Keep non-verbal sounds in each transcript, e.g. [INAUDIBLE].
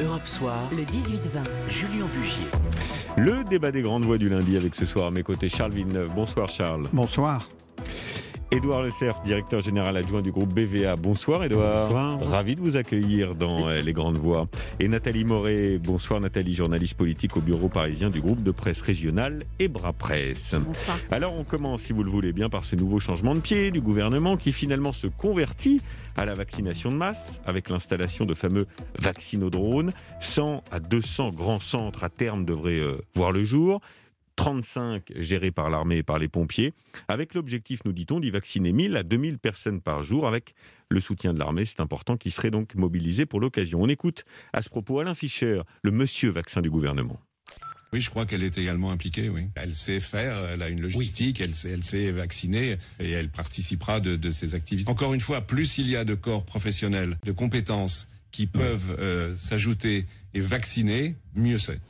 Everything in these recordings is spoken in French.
Europe Soir, le 18-20, Julien Bugier. Le débat des grandes voix du lundi avec ce soir à mes côtés Charles Villeneuve. Bonsoir Charles. Bonsoir. Édouard Le Cerf, directeur général adjoint du groupe BVA. Bonsoir Édouard. Bonsoir. Ravi de vous accueillir dans euh, Les Grandes Voix. Et Nathalie Moret. Bonsoir Nathalie, journaliste politique au bureau parisien du groupe de presse régionale Ebra Presse. Bonsoir. Alors on commence, si vous le voulez bien, par ce nouveau changement de pied du gouvernement qui finalement se convertit à la vaccination de masse avec l'installation de fameux vaccinodrones. 100 à 200 grands centres à terme devraient euh, voir le jour. 35 gérés par l'armée et par les pompiers, avec l'objectif, nous dit-on, d'y vacciner 1000 à 2000 personnes par jour, avec le soutien de l'armée, c'est important, qui serait donc mobilisé pour l'occasion. On écoute à ce propos Alain Fischer, le monsieur vaccin du gouvernement. Oui, je crois qu'elle est également impliquée, oui. Elle sait faire, elle a une logistique, elle, sait, elle sait vacciner et elle participera de, de ces activités. Encore une fois, plus il y a de corps professionnels, de compétences qui peuvent euh, s'ajouter et vacciner, mieux c'est.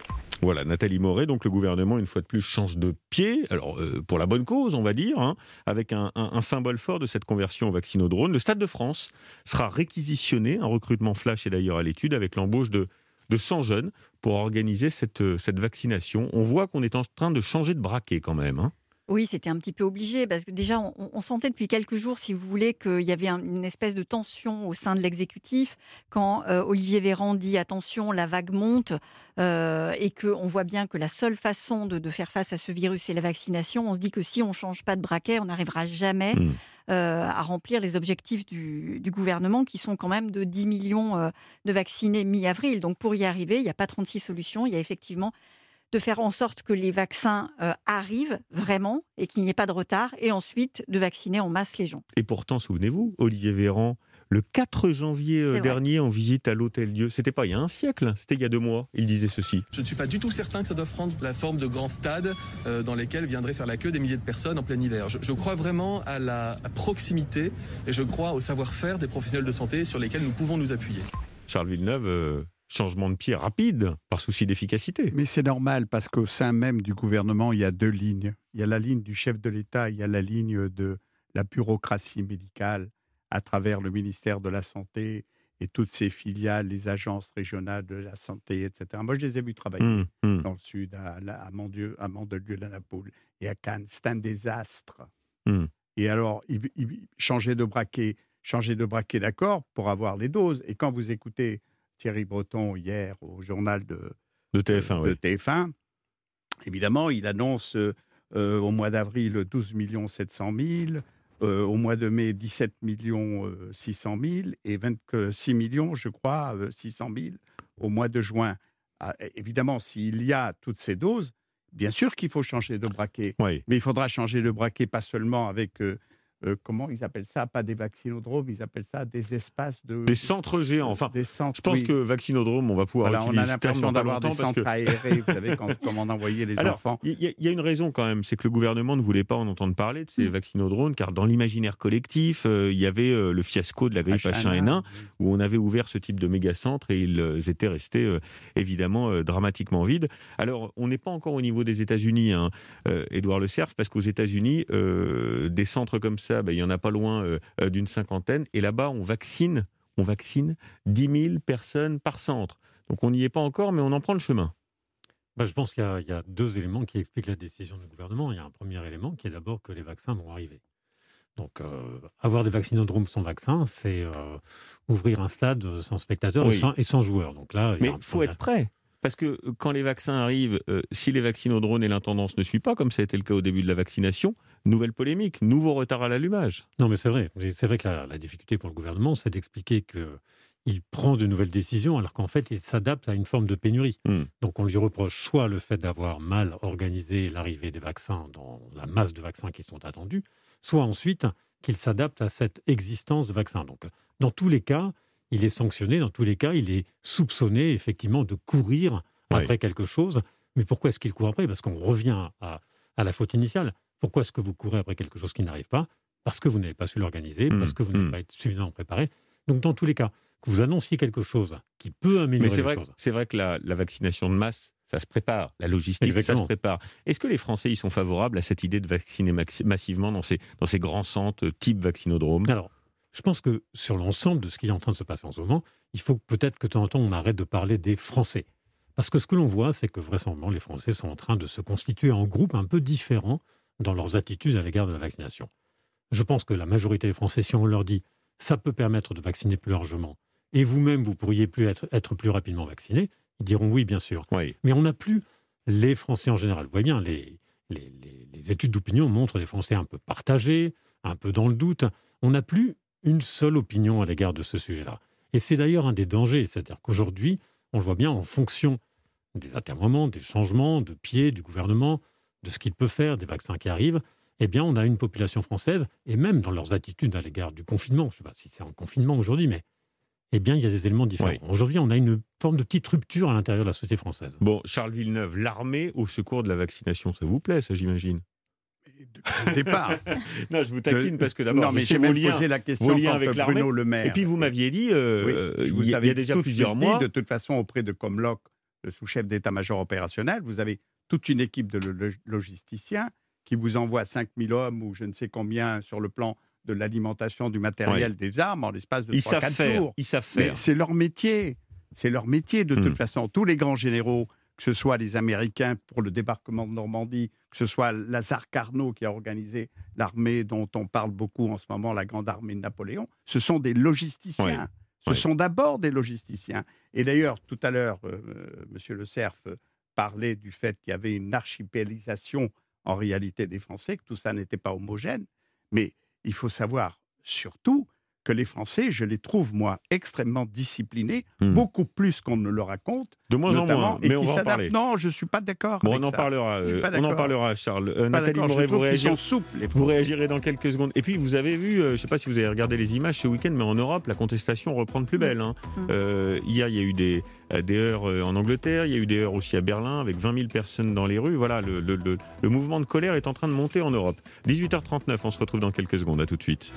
Voilà, Nathalie Moret, donc le gouvernement, une fois de plus, change de pied, alors euh, pour la bonne cause, on va dire, hein, avec un, symbole fort de cette conversion au vaccinodrone. Le Stade de France sera réquisitionné, un recrutement flash est d'ailleurs à l'étude, avec l'embauche de, de 100 jeunes pour organiser cette, cette vaccination. On voit qu'on est en train de changer de braquet quand même. Hein. Oui, c'était un petit peu obligé parce que déjà, on, on, sentait depuis quelques jours, si vous voulez, qu'il y avait un, une espèce de tension au sein de l'exécutif quand euh, Olivier Véran dit attention, la vague monte euh, et qu'on voit bien que la seule façon de, de, faire face à ce virus, c'est la vaccination. On se dit que si on ne change pas de braquet, on n'arrivera jamais mmh. euh, à remplir les objectifs du, du, gouvernement qui sont quand même de 10 millions euh, de vaccinés mi-avril. Donc pour y arriver, il n'y a pas 36 solutions, il y a effectivement de faire en sorte que les vaccins euh, arrivent vraiment et qu'il n'y ait pas de retard, et ensuite de vacciner en masse les gens. Et pourtant, souvenez-vous, Olivier Véran, le 4 janvier euh, dernier, en visite à l'Hôtel Dieu, c'était pas il y a un siècle, c'était il y a deux mois, il disait ceci. Je ne suis pas du tout certain que ça doit prendre la forme de grands stades euh, dans lesquels viendraient faire la queue des milliers de personnes en plein hiver. Je, je crois vraiment à la proximité et je crois au savoir-faire des professionnels de santé sur lesquels nous pouvons nous appuyer. Charles Villeneuve, euh, changement de pied rapide, par souci d'efficacité. Mais c'est normal, parce qu'au sein même du gouvernement, il y a deux lignes. Il y a la ligne du chef de l'État, il y a la ligne de la bureaucratie médicale à travers le ministère de la Santé et toutes ses filiales, les agences régionales de la santé, etc. Moi, je les ai vus travailler mmh, mmh. dans le sud, à, à, Mandelieu, à Mandelieu, à Napoule et à Cannes. C'est un désastre. Mmh. Et alors, il, il, changer de braquet, changer de braquet, d'accord, pour avoir les doses. Et quand vous écoutez Thierry Breton hier au journal de, de TF1. De, oui. TF1. Évidemment, il annonce euh, au mois d'avril 12 700 000, euh, au mois de mai 17 euh, 600 000 et 26 millions, je crois, 600 000 au mois de juin. Ah, évidemment, s'il y a toutes ces doses, bien sûr qu'il faut changer de braquet. Oui. Mais il faudra changer de braquet pas seulement avec euh, comment ils appellent ça? Pas des vaccinodromes, ils appellent ça des espaces de... Des centres géants. Enfin, des centres, je pense oui. que vaccinodrome, on va pouvoir voilà, utiliser On a l'impression d'avoir des centres que... aérés, vous savez, quand, [LAUGHS] comme on envoyait les Alors, enfants. Il y, y, a une raison quand même, c'est que le gouvernement ne voulait pas en entendre parler de ces mmh. vaccinodromes, car dans l'imaginaire collectif, euh, il y avait euh, le fiasco de la grippe H1N1, où on avait ouvert ce type de méga-centres et ils euh, étaient restés euh, évidemment dramatiquement vides. Alors, on n'est pas encore au niveau des États-Unis, hein, Édouard Le Cerf, parce qu'aux États-Unis, des centres comme ça, ben, il n'y en a pas loin euh, d'une cinquantaine. Et là-bas, on vaccine, on vaccine 10 000 personnes par centre. Donc on n'y est pas encore, mais on en prend le chemin. Bah, je pense qu'il y, y, a deux éléments qui expliquent la décision du gouvernement. Il y a un premier élément qui est d'abord que les vaccins vont arriver. Donc, euh, avoir des vaccinodromes sans vaccin, c'est euh, ouvrir un stade sans spectateurs oui. et, sans, et, sans, joueurs. Donc là, mais il faut être prêt. Parce que quand les vaccins arrivent, euh, si les vaccinodrones et l'intendance ne suivent pas, comme ça a été le cas au début de la vaccination, nouvelle polémique, nouveau retard à l'allumage. Non, mais c'est vrai. C'est vrai que la, la, difficulté pour le gouvernement, c'est d'expliquer qu'il prend de nouvelles décisions alors qu'en fait, il s'adapte à une forme de pénurie. Hmm. Mm. Donc on lui reproche soit le fait d'avoir mal organisé l'arrivée des vaccins dans la masse de vaccins qui sont attendus, soit ensuite qu'il s'adapte à cette existence de vaccins. Donc dans tous les cas, il est sanctionné, dans tous les cas, il est soupçonné effectivement de courir oui. après quelque chose. Mais pourquoi est-ce qu'il court après? Parce qu'on revient à, à, la faute initiale. Pourquoi est-ce que vous courez après quelque chose qui n'arrive pas? Parce que vous n'avez pas su l'organiser, mmh, parce que vous n'avez mmh. pas été suffisamment préparé. Donc dans tous les cas, que vous annonciez quelque chose qui peut améliorer Mais les vrai, choses. C'est vrai que la, la, vaccination de masse, ça se prépare. La logistique, Exactement. ça se prépare. Est-ce que les Français ils sont favorables à cette idée de vacciner massivement dans ces, dans ces grands centres type vaccinodrome? Alors, je pense que sur l'ensemble de ce qui est en train de se passer en ce moment, il faut peut-être que de temps en temps on arrête de parler des Français. Parce que ce que l'on voit, c'est que vraisemblablement les Français sont en train de se constituer en groupe un peu différents dans leurs attitudes à l'égard de la vaccination. Je pense que la majorité des Français, si on leur dit ça peut permettre de vacciner plus largement, et vous-même, vous pourriez plus être, être, plus rapidement vacciné, ils diront oui, bien sûr. Mais on n'a plus les Français en général. Vous voyez bien, les, les, les études d'opinion montrent les Français un peu partagés, un peu dans le doute. On n'a plus une seule opinion à l'égard de ce sujet-là. Et c'est d'ailleurs un des dangers, c'est-à-dire qu'aujourd'hui, on le voit bien en fonction des atermoiements, des changements de pied du gouvernement, de ce qu'il peut faire, des vaccins qui arrivent, eh bien, on a une population française, et même dans leurs attitudes à l'égard du confinement, je ne sais pas si c'est en confinement aujourd'hui, mais eh bien, il y a des éléments différents. Aujourd'hui, on a une forme de petite rupture à l'intérieur de la société française. Bon, Charles Villeneuve, l'armée au secours de la vaccination, ça vous plaît, ça, j'imagine? Départ. [LAUGHS] non, je vous taquine parce que d'abord, je sais vos liens, posé la question avec Bruno Le Maire. Et puis vous m'aviez dit, euh, il y, a déjà plusieurs mois. Dit, de toute façon, auprès de Comlock, le sous-chef d'état-major opérationnel, vous avez toute une équipe de logisticiens qui vous envoie 5000 hommes ou je ne sais combien sur le plan de l'alimentation, du matériel, des armes en l'espace de 3-4 jours. Ils savent faire. C'est leur métier. C'est leur métier de toute hmm. façon. Tous les grands généraux que ce soit les Américains pour le débarquement de Normandie, que ce soit Lazare Carnot qui a organisé l'armée dont on parle beaucoup en ce moment, la grande armée de Napoléon, ce sont des logisticiens. Ce sont d'abord des logisticiens. Et d'ailleurs, tout à l'heure, M. Euh, Monsieur Le Cerf parlait du fait qu'il y avait une archipélisation en réalité des Français, que tout ça n'était pas homogène. Mais il faut savoir surtout que les Français, je les trouve, moi, extrêmement disciplinés, hmm. beaucoup plus qu'on ne le raconte. De moins en moins, mais on va en parler. Non, je ne suis pas d'accord. Bon, on en parlera, euh, on en parlera, Charles. Euh, Nathalie Moret, vous, réagirez, vous réagirez dans quelques secondes. Et puis, vous avez vu, euh, je ne sais pas si vous avez regardé les images ce week-end, mais en Europe, la contestation reprend de plus belle. Hein. Hmm. hier, il y a eu des, des heures en Angleterre, il y a eu des heures aussi à Berlin, avec 20 000 personnes dans les rues. Voilà, le, le, le mouvement de colère est en train de monter en Europe. 18h39, on se retrouve dans quelques secondes. À tout de suite.